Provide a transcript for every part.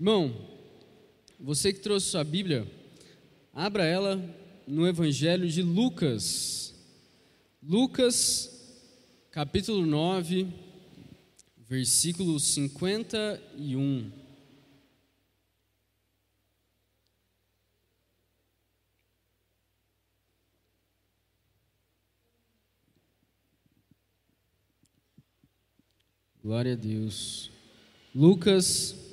Irmão, você que trouxe sua Bíblia, abra ela no Evangelho de Lucas. Lucas, capítulo 9, versículo 51. Glória a Deus. Lucas,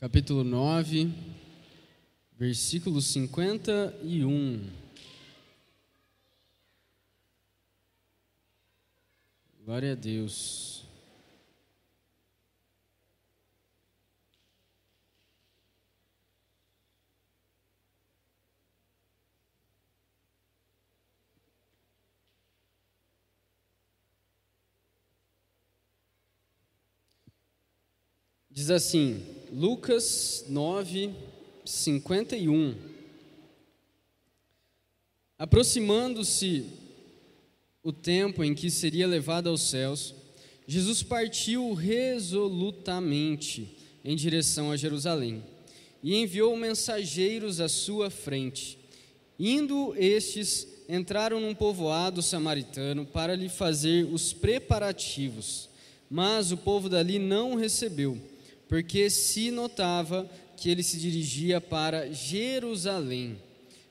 capítulo 9, versículo 51. Glória a Deus. Diz assim, Lucas 9, 51. Aproximando-se o tempo em que seria levado aos céus, Jesus partiu resolutamente em direção a Jerusalém e enviou mensageiros à sua frente. Indo estes, entraram num povoado samaritano para lhe fazer os preparativos, mas o povo dali não o recebeu porque se notava que ele se dirigia para Jerusalém.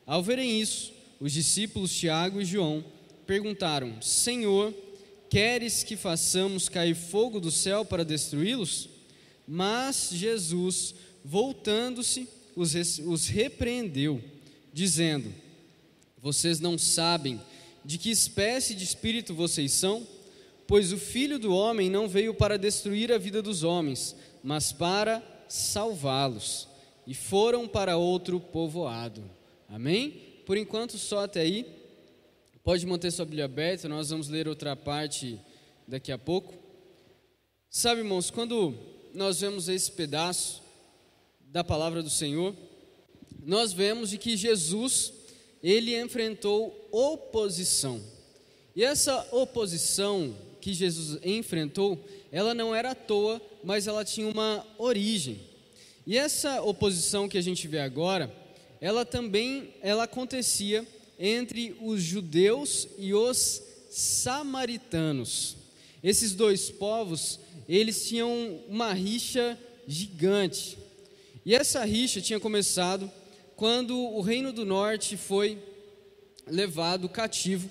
Ao verem isso, os discípulos Tiago e João perguntaram: Senhor, queres que façamos cair fogo do céu para destruí-los? Mas Jesus, voltando-se, os, repreendeu, dizendo: Vocês não sabem de que espécie de espírito vocês são? Pois o filho do homem não veio para destruir a vida dos homens, mas para salvá-los. E foram para outro povoado. Amém? Por enquanto, só até aí. Pode manter sua Bíblia aberta, nós vamos ler outra parte daqui a pouco. Sabe, irmãos, quando nós vemos esse pedaço da palavra do Senhor, nós vemos de que Jesus, ele enfrentou oposição. E essa oposição que Jesus enfrentou, ela não era à toa, mas ela tinha uma origem. E essa oposição que a gente vê agora, ela também ela acontecia entre os judeus e os samaritanos. Esses dois povos, eles tinham uma rixa gigante. E essa rixa tinha começado quando o reino do norte foi levado cativo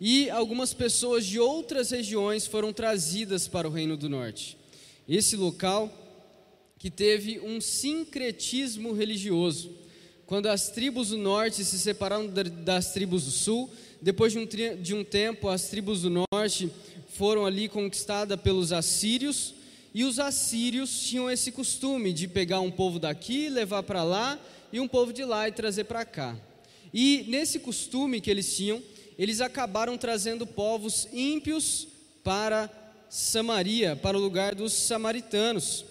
e algumas pessoas de outras regiões foram trazidas para o Reino do Norte. Esse local que teve um sincretismo religioso. Quando as tribos do norte se separaram das tribos do sul, depois de um, de um tempo, as tribos do norte foram ali conquistadas pelos assírios, e os assírios tinham esse costume de pegar um povo daqui, levar para lá, e um povo de lá e trazer para cá. E nesse costume que eles tinham, eles acabaram trazendo povos ímpios para Samaria, para o lugar dos samaritanos.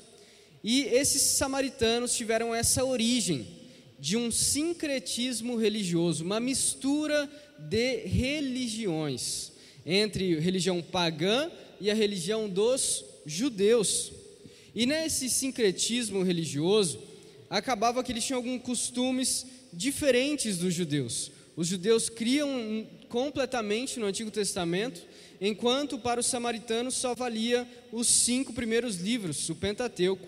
E esses samaritanos tiveram essa origem de um sincretismo religioso, uma mistura de religiões entre a religião pagã e a religião dos judeus. E nesse sincretismo religioso, acabava que eles tinham alguns costumes diferentes dos judeus. Os judeus criam completamente no Antigo Testamento, enquanto para os samaritanos só valia os cinco primeiros livros, o Pentateuco.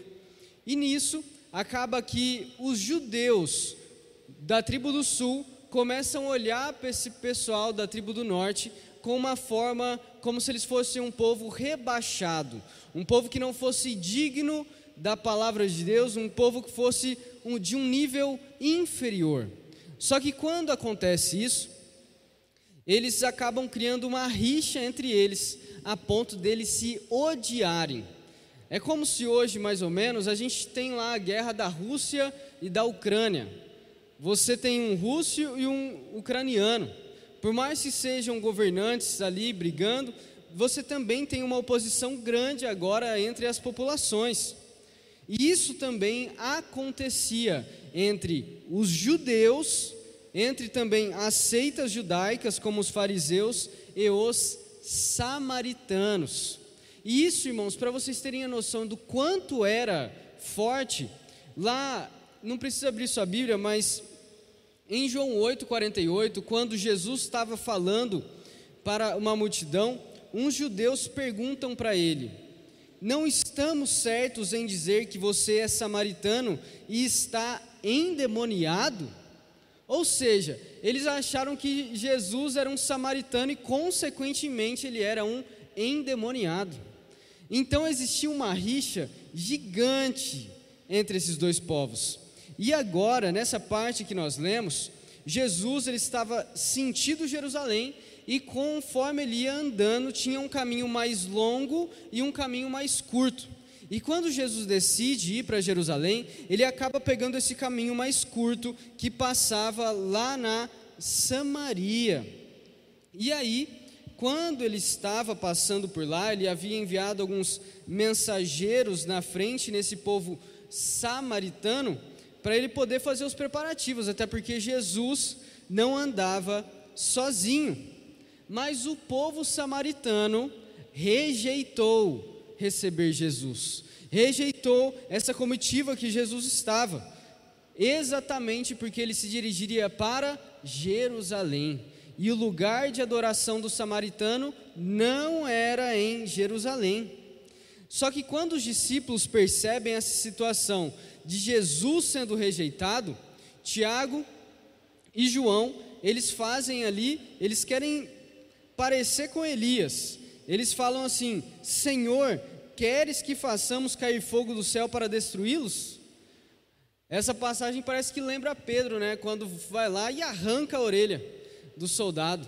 E nisso acaba que os judeus da tribo do sul começam a olhar para esse pessoal da tribo do norte com uma forma como se eles fossem um povo rebaixado, um povo que não fosse digno da palavra de Deus, um povo que fosse um, de um nível inferior. Só que quando acontece isso, eles acabam criando uma rixa entre eles, a ponto deles se odiarem. É como se hoje, mais ou menos, a gente tem lá a guerra da Rússia e da Ucrânia. Você tem um russo e um ucraniano. Por mais que sejam governantes ali brigando, você também tem uma oposição grande agora entre as populações. E isso também acontecia entre os judeus entre também as seitas judaicas, como os fariseus e os samaritanos. E isso, irmãos, para vocês terem a noção do quanto era forte. Lá, não precisa abrir sua Bíblia, mas em João 8,48, quando Jesus estava falando para uma multidão, uns judeus perguntam para ele: Não estamos certos em dizer que você é samaritano e está endemoniado? Ou seja, eles acharam que Jesus era um samaritano e, consequentemente, ele era um endemoniado. Então existia uma rixa gigante entre esses dois povos. E agora, nessa parte que nós lemos, Jesus ele estava sentindo Jerusalém e conforme ele ia andando, tinha um caminho mais longo e um caminho mais curto. E quando Jesus decide ir para Jerusalém, ele acaba pegando esse caminho mais curto que passava lá na Samaria. E aí, quando ele estava passando por lá, ele havia enviado alguns mensageiros na frente nesse povo samaritano para ele poder fazer os preparativos, até porque Jesus não andava sozinho. Mas o povo samaritano rejeitou receber Jesus, rejeitou essa comitiva que Jesus estava, exatamente porque ele se dirigiria para Jerusalém. E o lugar de adoração do samaritano não era em Jerusalém. Só que quando os discípulos percebem essa situação de Jesus sendo rejeitado, Tiago e João, eles fazem ali, eles querem parecer com Elias, eles falam assim: Senhor, queres que façamos cair fogo do céu para destruí-los? Essa passagem parece que lembra Pedro, né? Quando vai lá e arranca a orelha do soldado.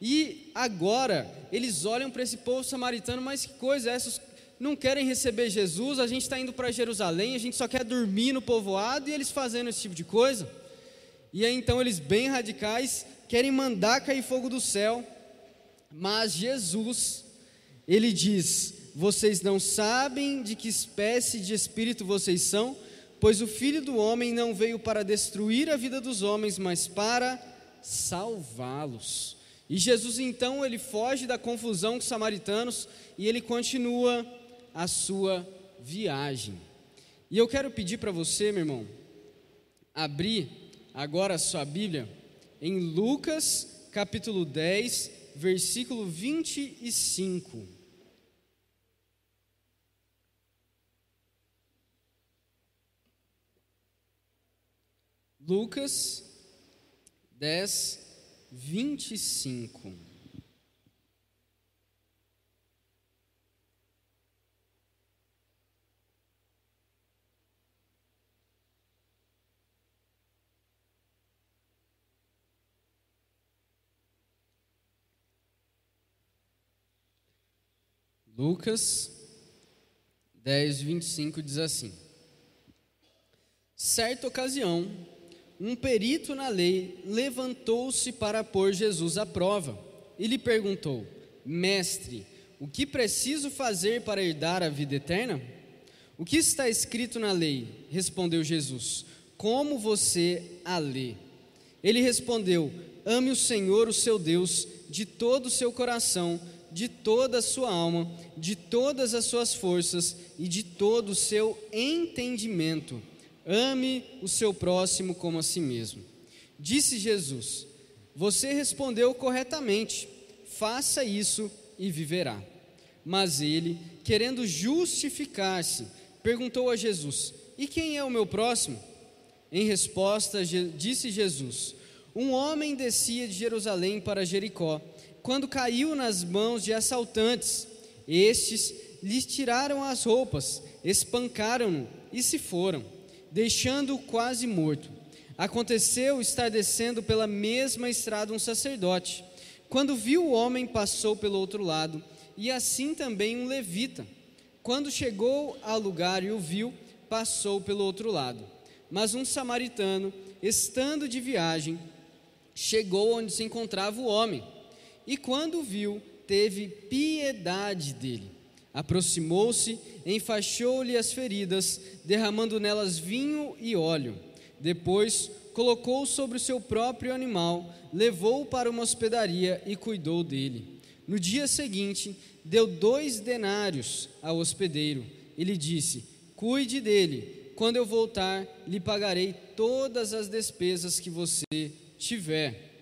E agora eles olham para esse povo samaritano, mas que coisa é essa? Não querem receber Jesus, a gente está indo para Jerusalém, a gente só quer dormir no povoado e eles fazendo esse tipo de coisa. E aí então eles, bem radicais, querem mandar cair fogo do céu, mas Jesus ele diz: Vocês não sabem de que espécie de espírito vocês são, pois o filho do homem não veio para destruir a vida dos homens, mas para salvá-los. E Jesus então ele foge da confusão com os samaritanos e ele continua a sua viagem. E eu quero pedir para você, meu irmão, abrir agora a sua Bíblia em Lucas capítulo 10, versículo 25. Lucas 10, 25. Lucas 10, 25 diz assim: Certa ocasião, um perito na lei levantou-se para pôr Jesus à prova e lhe perguntou: Mestre, o que preciso fazer para herdar a vida eterna? O que está escrito na lei? Respondeu Jesus: Como você a lê? Ele respondeu: Ame o Senhor, o seu Deus, de todo o seu coração de toda a sua alma, de todas as suas forças e de todo o seu entendimento. Ame o seu próximo como a si mesmo. Disse Jesus: Você respondeu corretamente, faça isso e viverá. Mas ele, querendo justificar-se, perguntou a Jesus: E quem é o meu próximo? Em resposta, disse Jesus: Um homem descia de Jerusalém para Jericó quando caiu nas mãos de assaltantes. Estes lhes tiraram as roupas, espancaram-no e se foram, deixando-o quase morto. Aconteceu estar descendo pela mesma estrada um sacerdote. Quando viu o homem, passou pelo outro lado, e assim também um levita. Quando chegou ao lugar e o viu, passou pelo outro lado. Mas um samaritano, estando de viagem, chegou onde se encontrava o homem e quando viu, teve piedade dele. Aproximou-se, enfaixou-lhe as feridas, derramando nelas vinho e óleo. Depois, colocou sobre o seu próprio animal, levou-o para uma hospedaria e cuidou dele. No dia seguinte, deu dois denários ao hospedeiro e lhe disse: Cuide dele. Quando eu voltar, lhe pagarei todas as despesas que você tiver.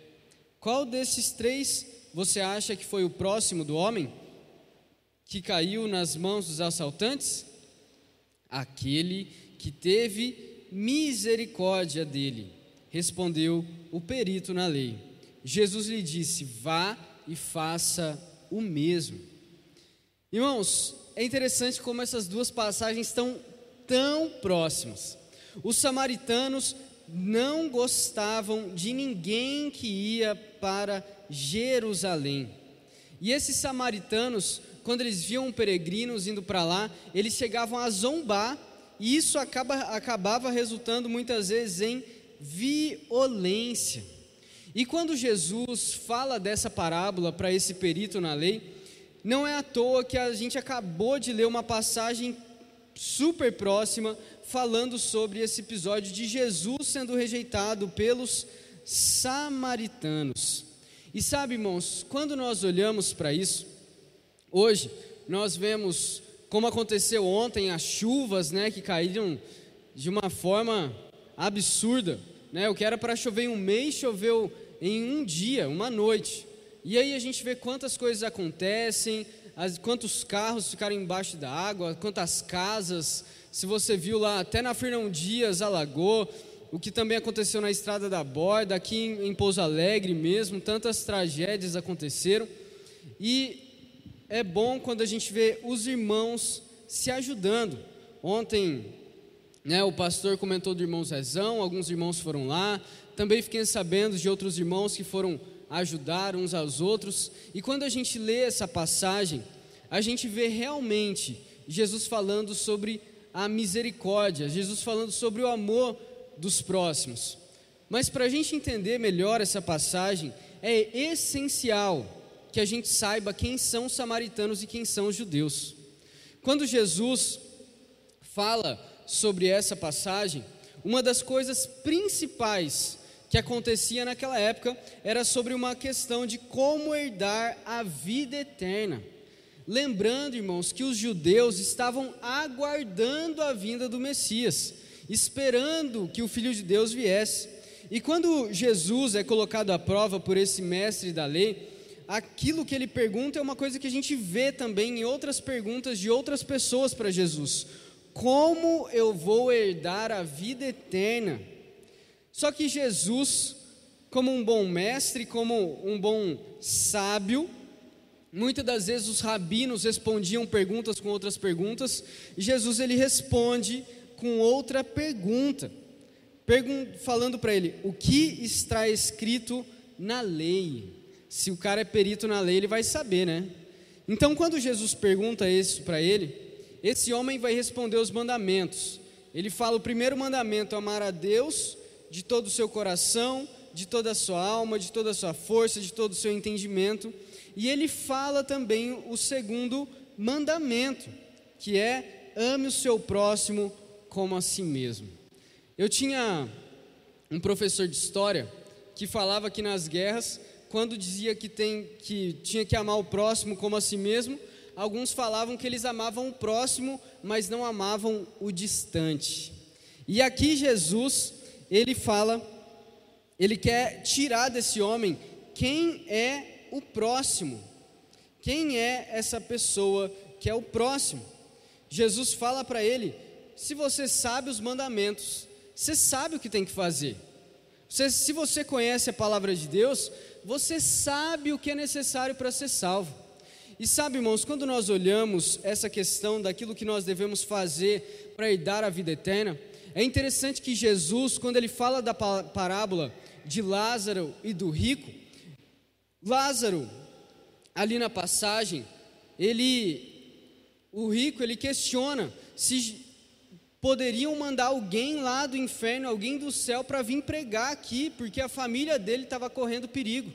Qual desses três você acha que foi o próximo do homem que caiu nas mãos dos assaltantes? Aquele que teve misericórdia dele, respondeu o perito na lei. Jesus lhe disse: Vá e faça o mesmo. Irmãos, é interessante como essas duas passagens estão tão próximas. Os samaritanos não gostavam de ninguém que ia para Jerusalém. E esses samaritanos, quando eles viam peregrinos indo para lá, eles chegavam a zombar, e isso acaba, acabava resultando muitas vezes em violência. E quando Jesus fala dessa parábola para esse perito na lei, não é à toa que a gente acabou de ler uma passagem super próxima falando sobre esse episódio de Jesus sendo rejeitado pelos samaritanos. E sabe, irmãos, quando nós olhamos para isso, hoje nós vemos como aconteceu ontem as chuvas, né, que caíram de uma forma absurda, né? O que era para chover em um mês choveu em um dia, uma noite. E aí a gente vê quantas coisas acontecem, as, quantos carros ficaram embaixo da água, quantas casas. Se você viu lá, até na Fernão Dias alagou, o que também aconteceu na Estrada da Borda, aqui em, em Pouso Alegre mesmo, tantas tragédias aconteceram. E é bom quando a gente vê os irmãos se ajudando. Ontem, né, o pastor comentou do irmão Zezão, alguns irmãos foram lá, também fiquei sabendo de outros irmãos que foram ajudar uns aos outros. E quando a gente lê essa passagem, a gente vê realmente Jesus falando sobre a misericórdia, Jesus falando sobre o amor dos próximos. Mas para a gente entender melhor essa passagem, é essencial que a gente saiba quem são os samaritanos e quem são os judeus. Quando Jesus fala sobre essa passagem, uma das coisas principais que acontecia naquela época era sobre uma questão de como herdar a vida eterna. Lembrando, irmãos, que os judeus estavam aguardando a vinda do Messias, esperando que o Filho de Deus viesse. E quando Jesus é colocado à prova por esse mestre da lei, aquilo que ele pergunta é uma coisa que a gente vê também em outras perguntas de outras pessoas para Jesus: Como eu vou herdar a vida eterna? Só que Jesus, como um bom mestre, como um bom sábio, muitas das vezes os rabinos respondiam perguntas com outras perguntas, e Jesus ele responde com outra pergunta, pergun falando para ele: o que está escrito na lei? Se o cara é perito na lei, ele vai saber, né? Então, quando Jesus pergunta isso para ele, esse homem vai responder os mandamentos. Ele fala o primeiro mandamento: amar a Deus de todo o seu coração, de toda a sua alma, de toda a sua força, de todo o seu entendimento. E ele fala também o segundo mandamento, que é ame o seu próximo como a si mesmo. Eu tinha um professor de história que falava que nas guerras, quando dizia que, tem, que tinha que amar o próximo como a si mesmo, alguns falavam que eles amavam o próximo, mas não amavam o distante. E aqui Jesus ele fala, ele quer tirar desse homem quem é o próximo, quem é essa pessoa que é o próximo. Jesus fala para ele: se você sabe os mandamentos, você sabe o que tem que fazer. Se você conhece a palavra de Deus, você sabe o que é necessário para ser salvo. E sabe, irmãos, quando nós olhamos essa questão daquilo que nós devemos fazer para herdar a vida eterna, é interessante que Jesus, quando ele fala da parábola de Lázaro e do rico, Lázaro, ali na passagem, ele, o rico, ele questiona se poderiam mandar alguém lá do inferno, alguém do céu, para vir pregar aqui, porque a família dele estava correndo perigo.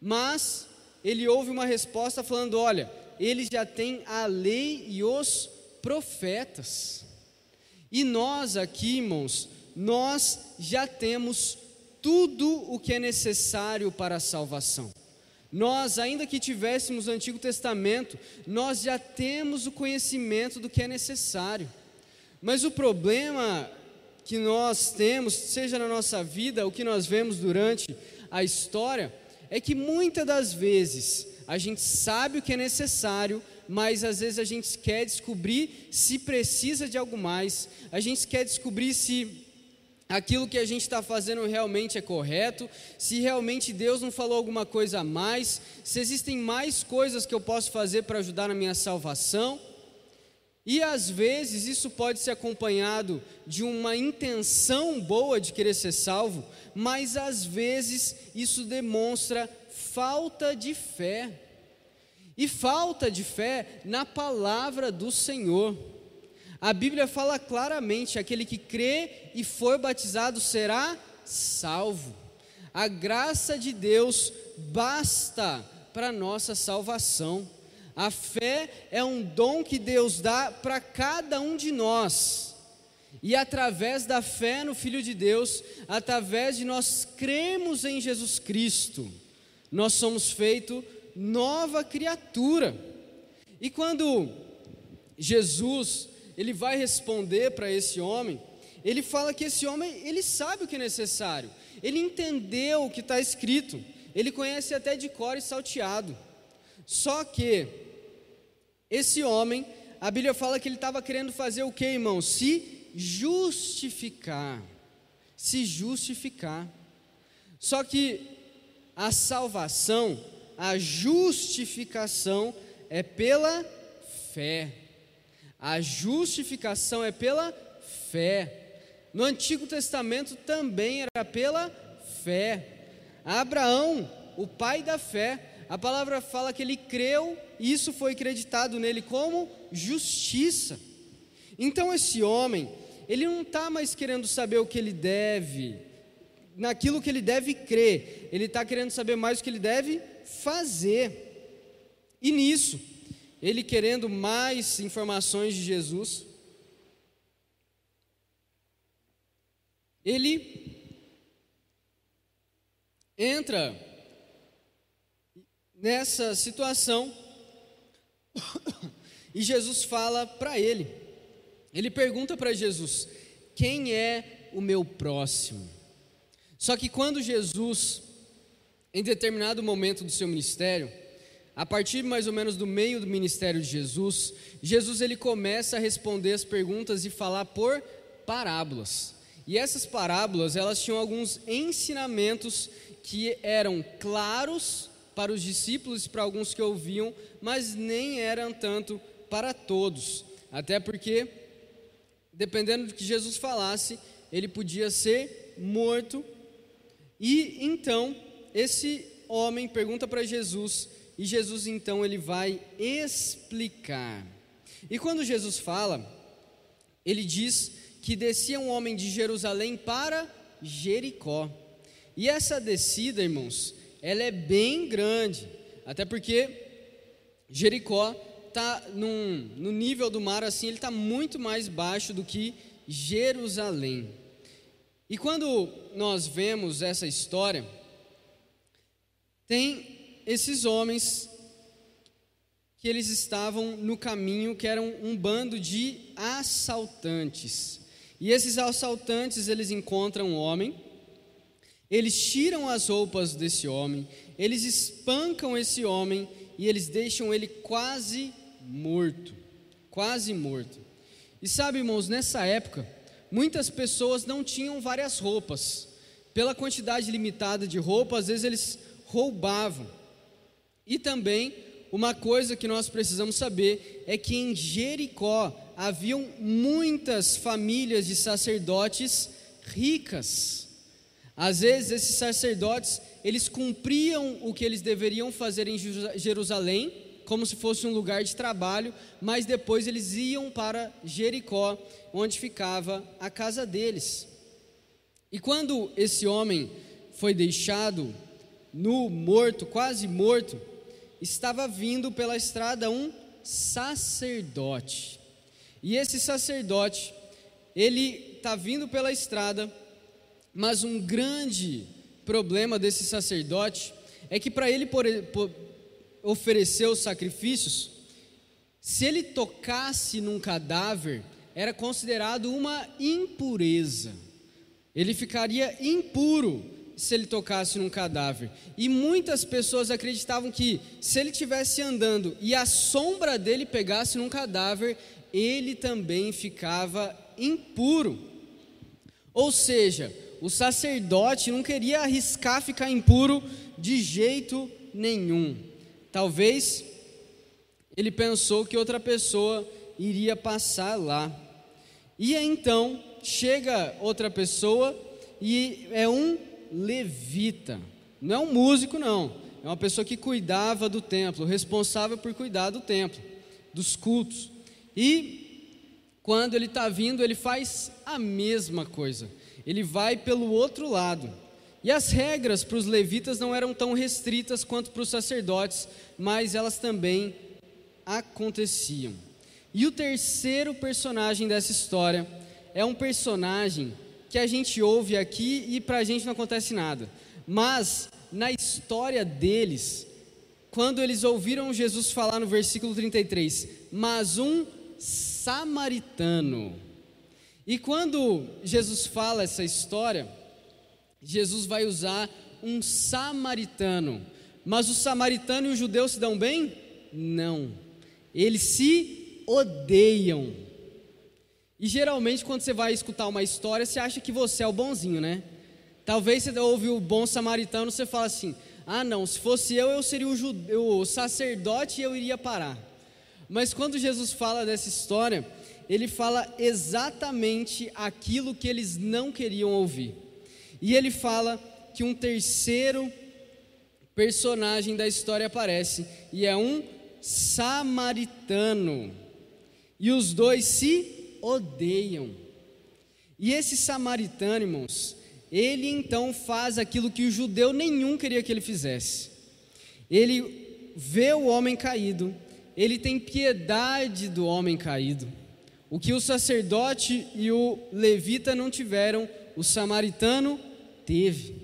Mas ele ouve uma resposta falando: olha, eles já têm a lei e os profetas. E nós aqui, irmãos, nós já temos tudo o que é necessário para a salvação. Nós, ainda que tivéssemos o Antigo Testamento, nós já temos o conhecimento do que é necessário. Mas o problema que nós temos, seja na nossa vida, o que nós vemos durante a história, é que muitas das vezes a gente sabe o que é necessário, mas às vezes a gente quer descobrir se precisa de algo mais, a gente quer descobrir se aquilo que a gente está fazendo realmente é correto, se realmente Deus não falou alguma coisa a mais, se existem mais coisas que eu posso fazer para ajudar na minha salvação. E às vezes isso pode ser acompanhado de uma intenção boa de querer ser salvo, mas às vezes isso demonstra falta de fé. E falta de fé na palavra do Senhor. A Bíblia fala claramente: aquele que crê e for batizado será salvo. A graça de Deus basta para nossa salvação. A fé é um dom que Deus dá para cada um de nós. E através da fé no Filho de Deus, através de nós cremos em Jesus Cristo, nós somos feito nova criatura. E quando Jesus, ele vai responder para esse homem, ele fala que esse homem, ele sabe o que é necessário. Ele entendeu o que está escrito. Ele conhece até de cor e salteado. Só que esse homem, a Bíblia fala que ele estava querendo fazer o que, irmão? Se justificar. Se justificar. Só que a salvação, a justificação é pela fé. A justificação é pela fé. No Antigo Testamento também era pela fé. Abraão, o pai da fé, a palavra fala que ele creu e isso foi acreditado nele como justiça. Então esse homem, ele não está mais querendo saber o que ele deve, naquilo que ele deve crer, ele está querendo saber mais o que ele deve fazer. E nisso, ele querendo mais informações de Jesus, ele entra nessa situação e Jesus fala para ele. Ele pergunta para Jesus: Quem é o meu próximo? Só que quando Jesus, em determinado momento do seu ministério, a partir mais ou menos do meio do ministério de Jesus, Jesus ele começa a responder as perguntas e falar por parábolas. E essas parábolas, elas tinham alguns ensinamentos que eram claros para os discípulos e para alguns que ouviam, mas nem eram tanto para todos. Até porque, dependendo do que Jesus falasse, ele podia ser morto. E então, esse homem pergunta para Jesus, e Jesus então ele vai explicar. E quando Jesus fala, ele diz que descia um homem de Jerusalém para Jericó. E essa descida, irmãos, ela é bem grande, até porque Jericó está no nível do mar assim, ele está muito mais baixo do que Jerusalém. E quando nós vemos essa história, tem esses homens que eles estavam no caminho, que eram um bando de assaltantes. E esses assaltantes, eles encontram um homem eles tiram as roupas desse homem, eles espancam esse homem e eles deixam ele quase morto. Quase morto. E sabe, irmãos, nessa época, muitas pessoas não tinham várias roupas. Pela quantidade limitada de roupas, às vezes eles roubavam. E também, uma coisa que nós precisamos saber é que em Jericó haviam muitas famílias de sacerdotes ricas. Às vezes esses sacerdotes, eles cumpriam o que eles deveriam fazer em Jerusalém, como se fosse um lugar de trabalho, mas depois eles iam para Jericó, onde ficava a casa deles. E quando esse homem foi deixado nu, morto, quase morto, estava vindo pela estrada um sacerdote. E esse sacerdote, ele está vindo pela estrada, mas um grande problema desse sacerdote é que para ele por, por, oferecer os sacrifícios, se ele tocasse num cadáver, era considerado uma impureza. Ele ficaria impuro se ele tocasse num cadáver. E muitas pessoas acreditavam que se ele estivesse andando e a sombra dele pegasse num cadáver, ele também ficava impuro. Ou seja, o sacerdote não queria arriscar ficar impuro de jeito nenhum. Talvez ele pensou que outra pessoa iria passar lá. E então chega outra pessoa e é um levita. Não é um músico, não. É uma pessoa que cuidava do templo, responsável por cuidar do templo, dos cultos. E quando ele está vindo, ele faz a mesma coisa. Ele vai pelo outro lado. E as regras para os levitas não eram tão restritas quanto para os sacerdotes, mas elas também aconteciam. E o terceiro personagem dessa história é um personagem que a gente ouve aqui e para a gente não acontece nada. Mas na história deles, quando eles ouviram Jesus falar no versículo 33, mas um samaritano. E quando Jesus fala essa história, Jesus vai usar um samaritano. Mas o samaritano e o judeu se dão bem? Não. Eles se odeiam. E geralmente, quando você vai escutar uma história, você acha que você é o bonzinho, né? Talvez você ouve o bom samaritano, você fala assim: ah, não, se fosse eu, eu seria o, judeu, o sacerdote e eu iria parar. Mas quando Jesus fala dessa história, ele fala exatamente aquilo que eles não queriam ouvir. E ele fala que um terceiro personagem da história aparece, e é um samaritano. E os dois se odeiam. E esse samaritano, irmãos, ele então faz aquilo que o judeu nenhum queria que ele fizesse. Ele vê o homem caído, ele tem piedade do homem caído. O que o sacerdote e o levita não tiveram, o samaritano teve.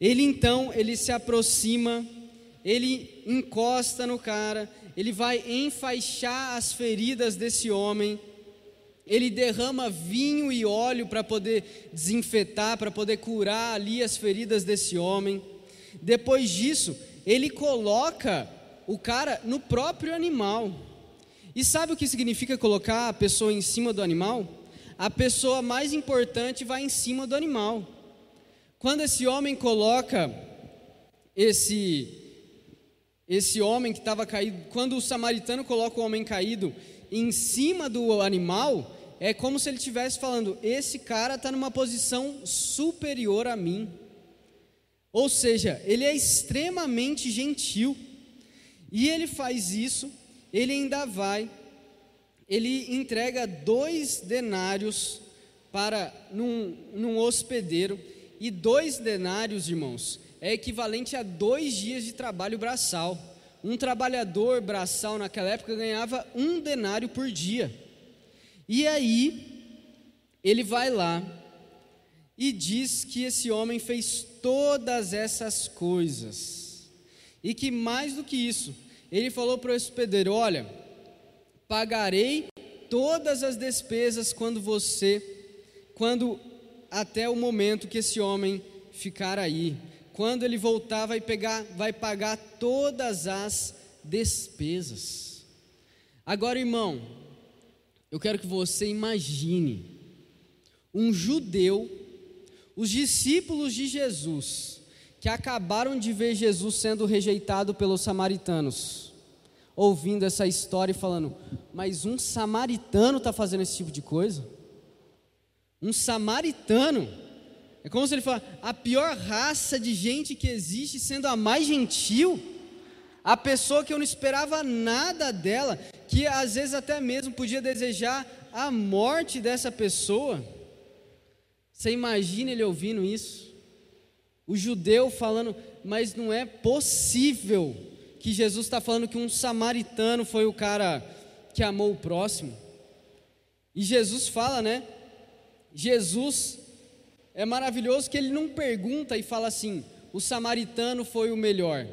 Ele então, ele se aproxima, ele encosta no cara, ele vai enfaixar as feridas desse homem ele derrama vinho e óleo para poder desinfetar, para poder curar ali as feridas desse homem. Depois disso, ele coloca o cara no próprio animal. E sabe o que significa colocar a pessoa em cima do animal? A pessoa mais importante vai em cima do animal. Quando esse homem coloca esse esse homem que estava caído, quando o samaritano coloca o homem caído em cima do animal, é como se ele estivesse falando: esse cara está numa posição superior a mim. Ou seja, ele é extremamente gentil. E ele faz isso, ele ainda vai, ele entrega dois denários para num, num hospedeiro, e dois denários, irmãos, é equivalente a dois dias de trabalho braçal. Um trabalhador braçal naquela época ganhava um denário por dia. E aí, ele vai lá e diz que esse homem fez todas essas coisas. E que mais do que isso, ele falou para o hospedeiro: Olha, pagarei todas as despesas quando você, quando até o momento que esse homem ficar aí. Quando ele voltar, vai pegar, vai pagar todas as despesas. Agora, irmão, eu quero que você imagine um judeu, os discípulos de Jesus, que acabaram de ver Jesus sendo rejeitado pelos samaritanos, ouvindo essa história e falando: Mas um samaritano está fazendo esse tipo de coisa? Um samaritano? É como se ele falasse: a pior raça de gente que existe, sendo a mais gentil, a pessoa que eu não esperava nada dela, que às vezes até mesmo podia desejar a morte dessa pessoa. Você imagina ele ouvindo isso? O judeu falando, mas não é possível que Jesus está falando que um samaritano foi o cara que amou o próximo. E Jesus fala, né? Jesus é maravilhoso que ele não pergunta e fala assim: o samaritano foi o melhor.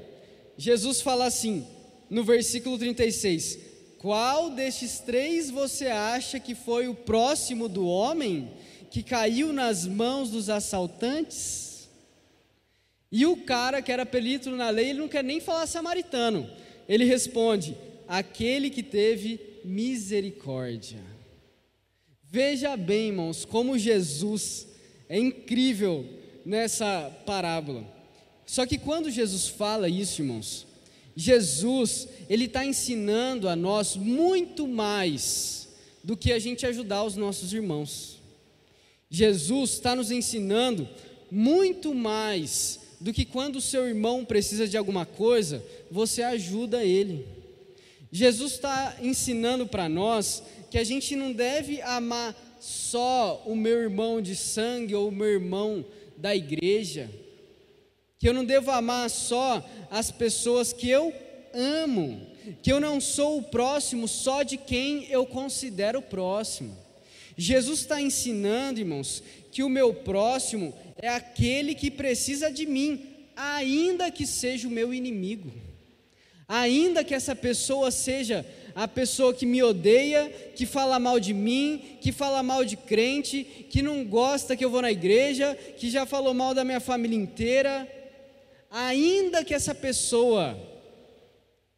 Jesus fala assim, no versículo 36, Qual destes três você acha que foi o próximo do homem que caiu nas mãos dos assaltantes? E o cara que era perito na lei, ele não quer nem falar samaritano. Ele responde: aquele que teve misericórdia. Veja bem, irmãos, como Jesus é incrível nessa parábola. Só que quando Jesus fala isso, irmãos, Jesus, ele está ensinando a nós muito mais do que a gente ajudar os nossos irmãos. Jesus está nos ensinando muito mais do que quando o seu irmão precisa de alguma coisa, você ajuda ele. Jesus está ensinando para nós que a gente não deve amar só o meu irmão de sangue ou o meu irmão da igreja, que eu não devo amar só as pessoas que eu amo, que eu não sou o próximo só de quem eu considero próximo. Jesus está ensinando, irmãos, que o meu próximo é aquele que precisa de mim, ainda que seja o meu inimigo, ainda que essa pessoa seja a pessoa que me odeia, que fala mal de mim, que fala mal de crente, que não gosta que eu vou na igreja, que já falou mal da minha família inteira, ainda que essa pessoa,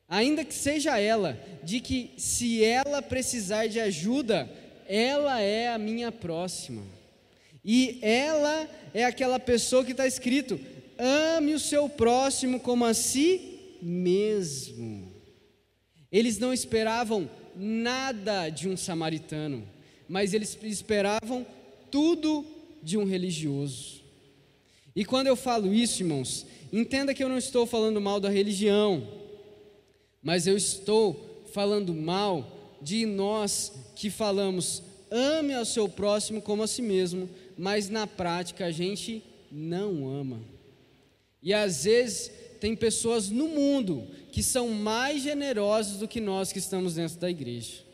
ainda que seja ela, de que se ela precisar de ajuda, ela é a minha próxima. E ela é aquela pessoa que está escrito: ame o seu próximo como a si mesmo. Eles não esperavam nada de um samaritano, mas eles esperavam tudo de um religioso. E quando eu falo isso, irmãos, entenda que eu não estou falando mal da religião, mas eu estou falando mal de nós que falamos ame ao seu próximo como a si mesmo, mas na prática a gente não ama. E às vezes tem pessoas no mundo que são mais generosos do que nós que estamos dentro da igreja.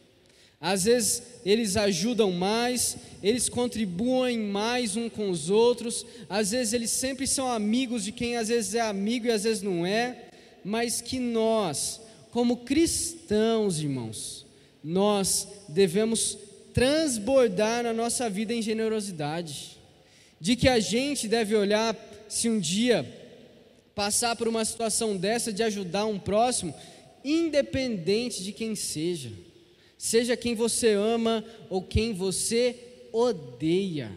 Às vezes eles ajudam mais, eles contribuem mais um com os outros, às vezes eles sempre são amigos de quem às vezes é amigo e às vezes não é, mas que nós, como cristãos, irmãos, nós devemos transbordar na nossa vida em generosidade, de que a gente deve olhar se um dia passar por uma situação dessa de ajudar um próximo, independente de quem seja, seja quem você ama ou quem você odeia.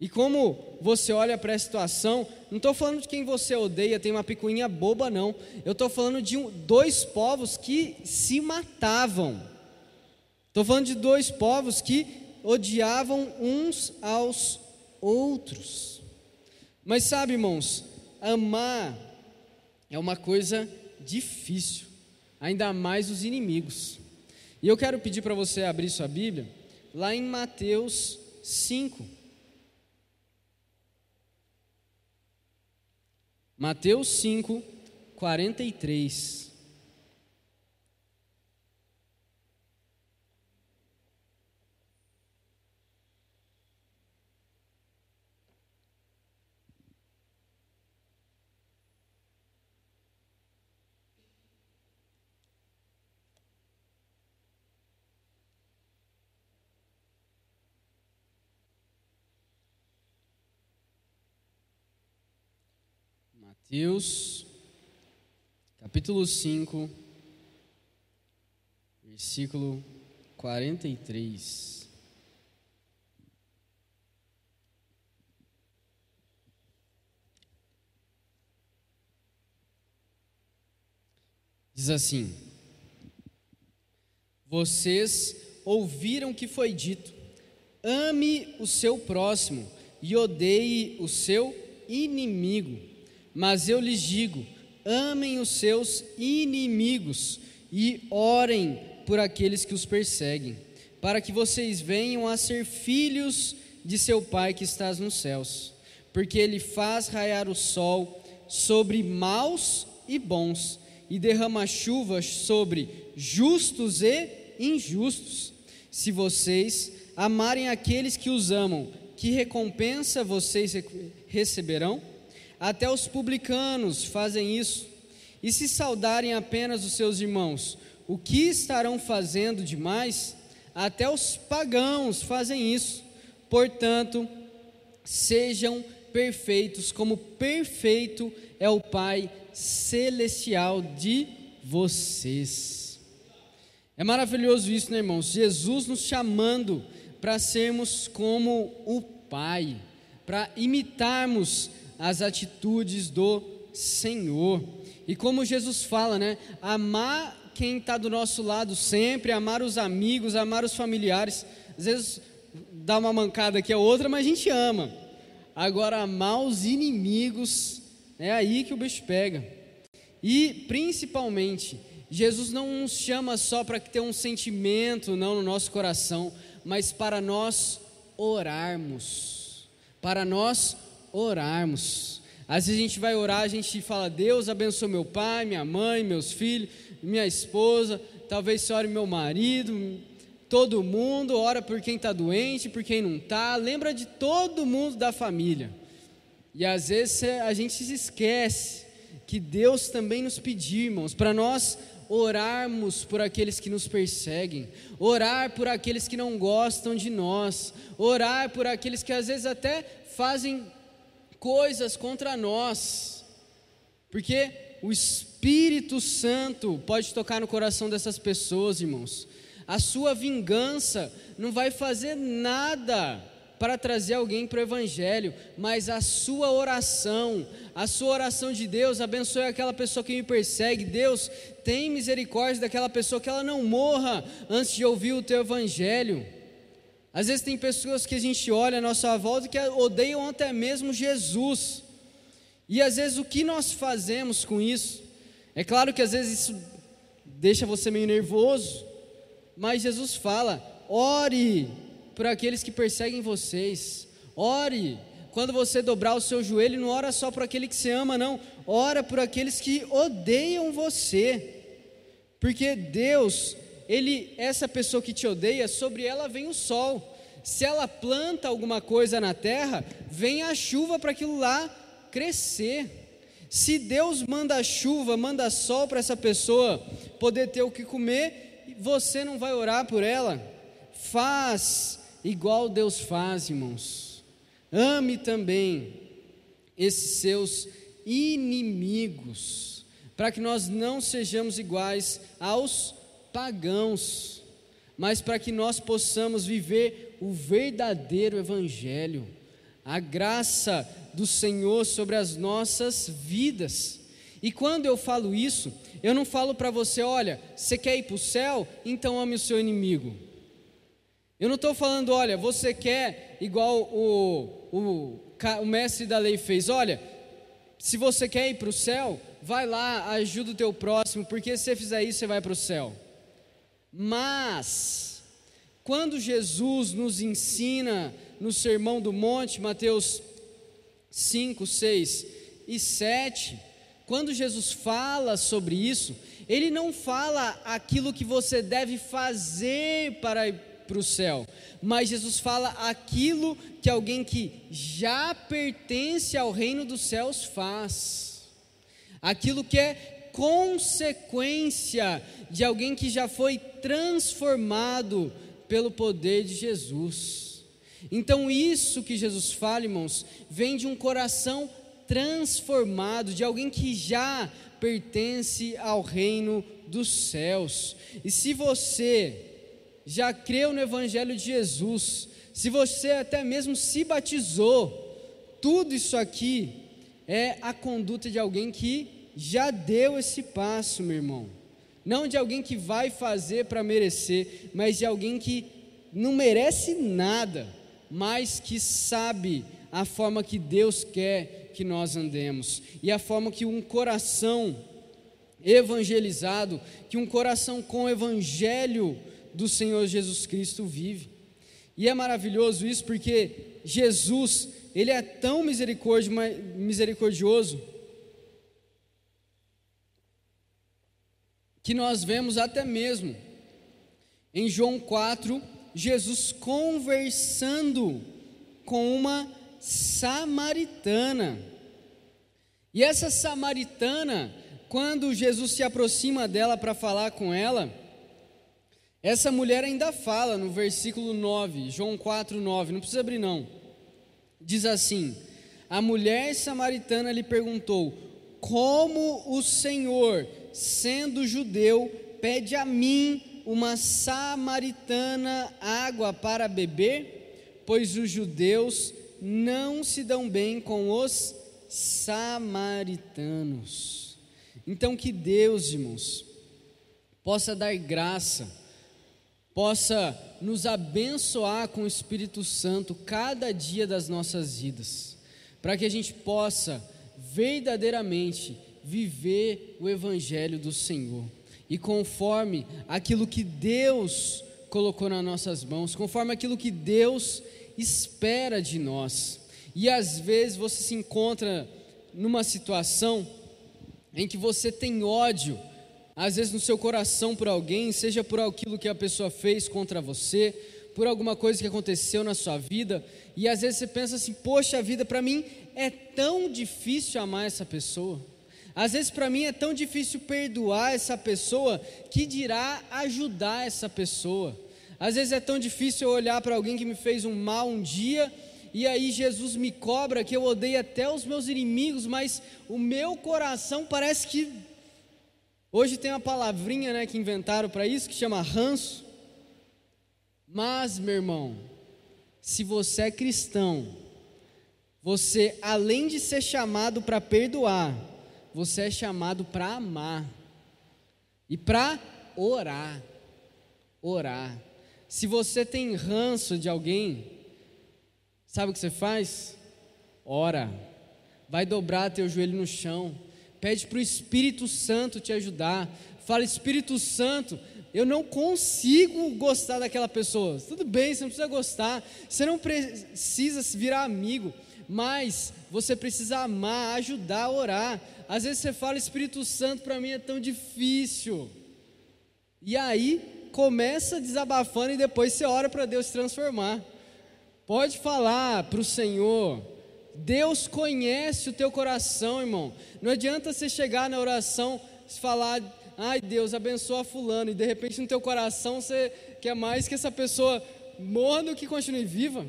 E como você olha para a situação, não estou falando de quem você odeia, tem uma picuinha boba, não. Eu estou falando de um, dois povos que se matavam. Estou falando de dois povos que odiavam uns aos outros. Mas sabe, irmãos, amar é uma coisa difícil, ainda mais os inimigos. E eu quero pedir para você abrir sua Bíblia lá em Mateus 5. Mateus 5, 43. Mateus, capítulo 5, versículo 43. Diz assim: Vocês ouviram que foi dito: ame o seu próximo e odeie o seu inimigo. Mas eu lhes digo: amem os seus inimigos e orem por aqueles que os perseguem, para que vocês venham a ser filhos de seu Pai que estás nos céus, porque ele faz raiar o sol sobre maus e bons e derrama chuvas sobre justos e injustos. Se vocês amarem aqueles que os amam, que recompensa vocês receberão? Até os publicanos fazem isso. E se saudarem apenas os seus irmãos, o que estarão fazendo demais? Até os pagãos fazem isso. Portanto, sejam perfeitos, como perfeito é o Pai celestial de vocês. É maravilhoso isso, né, irmãos? Jesus nos chamando para sermos como o Pai, para imitarmos as atitudes do Senhor. E como Jesus fala, né? Amar quem está do nosso lado sempre, amar os amigos, amar os familiares. Às vezes dá uma mancada aqui a outra, mas a gente ama. Agora, amar os inimigos, é aí que o bicho pega. E, principalmente, Jesus não nos chama só para ter um sentimento não no nosso coração, mas para nós orarmos. Para nós orarmos. Às vezes a gente vai orar, a gente fala: Deus abençoe meu pai, minha mãe, meus filhos, minha esposa. Talvez se ore meu marido, todo mundo, ora por quem está doente, por quem não está, lembra de todo mundo da família. E às vezes a gente se esquece que Deus também nos pediu, irmãos, para nós orarmos por aqueles que nos perseguem, orar por aqueles que não gostam de nós, orar por aqueles que às vezes até fazem coisas contra nós, porque o Espírito Santo pode tocar no coração dessas pessoas, irmãos, a sua vingança não vai fazer nada para trazer alguém para o Evangelho, mas a sua oração, a sua oração de Deus, abençoe aquela pessoa que me persegue, Deus tem misericórdia daquela pessoa que ela não morra antes de ouvir o teu Evangelho. Às vezes tem pessoas que a gente olha à nossa volta que odeiam até mesmo Jesus, e às vezes o que nós fazemos com isso? É claro que às vezes isso deixa você meio nervoso, mas Jesus fala: ore por aqueles que perseguem vocês, ore. Quando você dobrar o seu joelho, não ora só por aquele que você ama, não, ora por aqueles que odeiam você, porque Deus, Ele, essa pessoa que te odeia, sobre ela vem o sol. Se ela planta alguma coisa na terra, vem a chuva para aquilo lá crescer. Se Deus manda chuva, manda sol para essa pessoa poder ter o que comer, você não vai orar por ela? Faz igual Deus faz, irmãos. Ame também esses seus inimigos, para que nós não sejamos iguais aos pagãos, mas para que nós possamos viver o verdadeiro Evangelho, a graça do Senhor sobre as nossas vidas. E quando eu falo isso, eu não falo para você, olha, você quer ir para o céu? Então ame o seu inimigo. Eu não estou falando, olha, você quer, igual o, o, o mestre da lei fez, olha, se você quer ir para o céu, vai lá, ajuda o teu próximo, porque se você fizer isso, você vai para o céu. Mas, quando Jesus nos ensina no Sermão do Monte, Mateus 5, 6 e 7, quando Jesus fala sobre isso, ele não fala aquilo que você deve fazer para ir para o céu, mas Jesus fala aquilo que alguém que já pertence ao reino dos céus faz, aquilo que é consequência de alguém que já foi transformado pelo poder de Jesus. Então, isso que Jesus fala, irmãos, vem de um coração transformado, de alguém que já pertence ao reino dos céus. E se você já creu no Evangelho de Jesus, se você até mesmo se batizou, tudo isso aqui é a conduta de alguém que já deu esse passo, meu irmão. Não de alguém que vai fazer para merecer, mas de alguém que não merece nada, mas que sabe a forma que Deus quer que nós andemos e a forma que um coração evangelizado, que um coração com o evangelho do Senhor Jesus Cristo vive. E é maravilhoso isso porque Jesus, ele é tão misericordioso que nós vemos até mesmo em João 4, Jesus conversando com uma samaritana. E essa samaritana, quando Jesus se aproxima dela para falar com ela, Essa mulher ainda fala no versículo 9, João 4, 9, não precisa abrir não. Diz assim: A mulher samaritana lhe perguntou: Como o Senhor, sendo judeu, pede a mim, uma samaritana, água para beber? Pois os judeus não se dão bem com os samaritanos. Então, que Deus, irmãos, possa dar graça, possa nos abençoar com o Espírito Santo cada dia das nossas vidas, para que a gente possa verdadeiramente viver o Evangelho do Senhor e conforme aquilo que Deus colocou nas nossas mãos, conforme aquilo que Deus espera de nós. E às vezes você se encontra numa situação em que você tem ódio, às vezes no seu coração por alguém, seja por aquilo que a pessoa fez contra você, por alguma coisa que aconteceu na sua vida, e às vezes você pensa assim: poxa vida, para mim é tão difícil amar essa pessoa. Às vezes para mim é tão difícil perdoar essa pessoa que dirá ajudar essa pessoa. Às vezes é tão difícil olhar para alguém que me fez um mal um dia e aí Jesus me cobra que eu odeio até os meus inimigos, mas o meu coração parece que hoje tem uma palavrinha, né, que inventaram para isso que chama ranço. Mas, meu irmão, se você é cristão, você além de ser chamado para perdoar, você é chamado para amar e para orar. Orar. Se você tem ranço de alguém, sabe o que você faz? Ora. Vai dobrar teu joelho no chão. Pede para o Espírito Santo te ajudar. Fala, Espírito Santo, eu não consigo gostar daquela pessoa. Tudo bem, você não precisa gostar. Você não precisa virar amigo. Mas você precisa amar, ajudar, orar. Às vezes você fala, Espírito Santo, para mim é tão difícil. E aí começa desabafando e depois você ora para Deus transformar. Pode falar para o Senhor. Deus conhece o teu coração, irmão. Não adianta você chegar na oração e falar, ai Deus, abençoa fulano, e de repente no teu coração você quer mais que essa pessoa morra do que continue viva.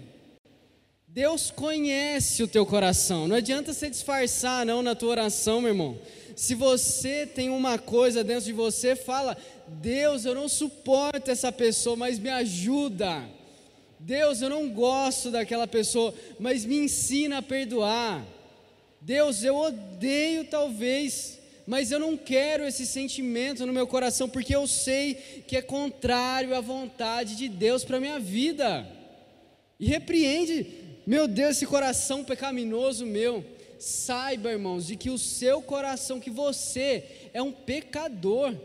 Deus conhece o teu coração. Não adianta você disfarçar não na tua oração, meu irmão. Se você tem uma coisa dentro de você, fala: Deus, eu não suporto essa pessoa, mas me ajuda. Deus, eu não gosto daquela pessoa, mas me ensina a perdoar. Deus, eu odeio talvez, mas eu não quero esse sentimento no meu coração, porque eu sei que é contrário à vontade de Deus para minha vida. E repreende meu Deus, esse coração pecaminoso meu, saiba, irmãos, de que o seu coração, que você é um pecador,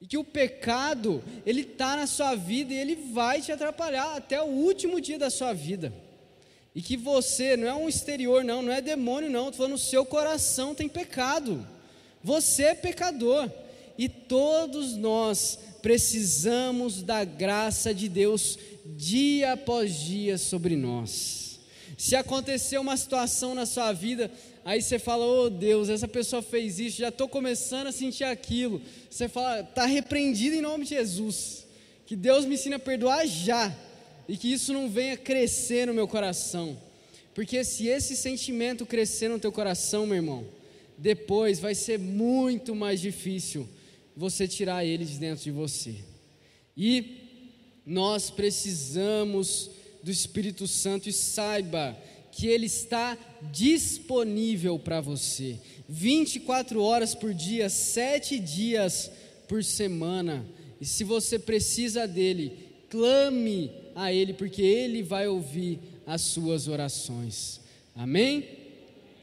e que o pecado, ele está na sua vida e ele vai te atrapalhar até o último dia da sua vida. E que você, não é um exterior, não, não é demônio, não, estou falando, o seu coração tem pecado. Você é pecador. E todos nós precisamos da graça de Deus dia após dia sobre nós. Se acontecer uma situação na sua vida, aí você fala: Oh Deus, essa pessoa fez isso, já estou começando a sentir aquilo. Você fala: Está repreendido em nome de Jesus. Que Deus me ensine a perdoar já. E que isso não venha crescer no meu coração. Porque se esse sentimento crescer no teu coração, meu irmão, depois vai ser muito mais difícil você tirar ele de dentro de você. E nós precisamos do Espírito Santo e saiba que ele está disponível para você 24 horas por dia, sete dias por semana. E se você precisa dele, clame a ele, porque ele vai ouvir as suas orações. Amém?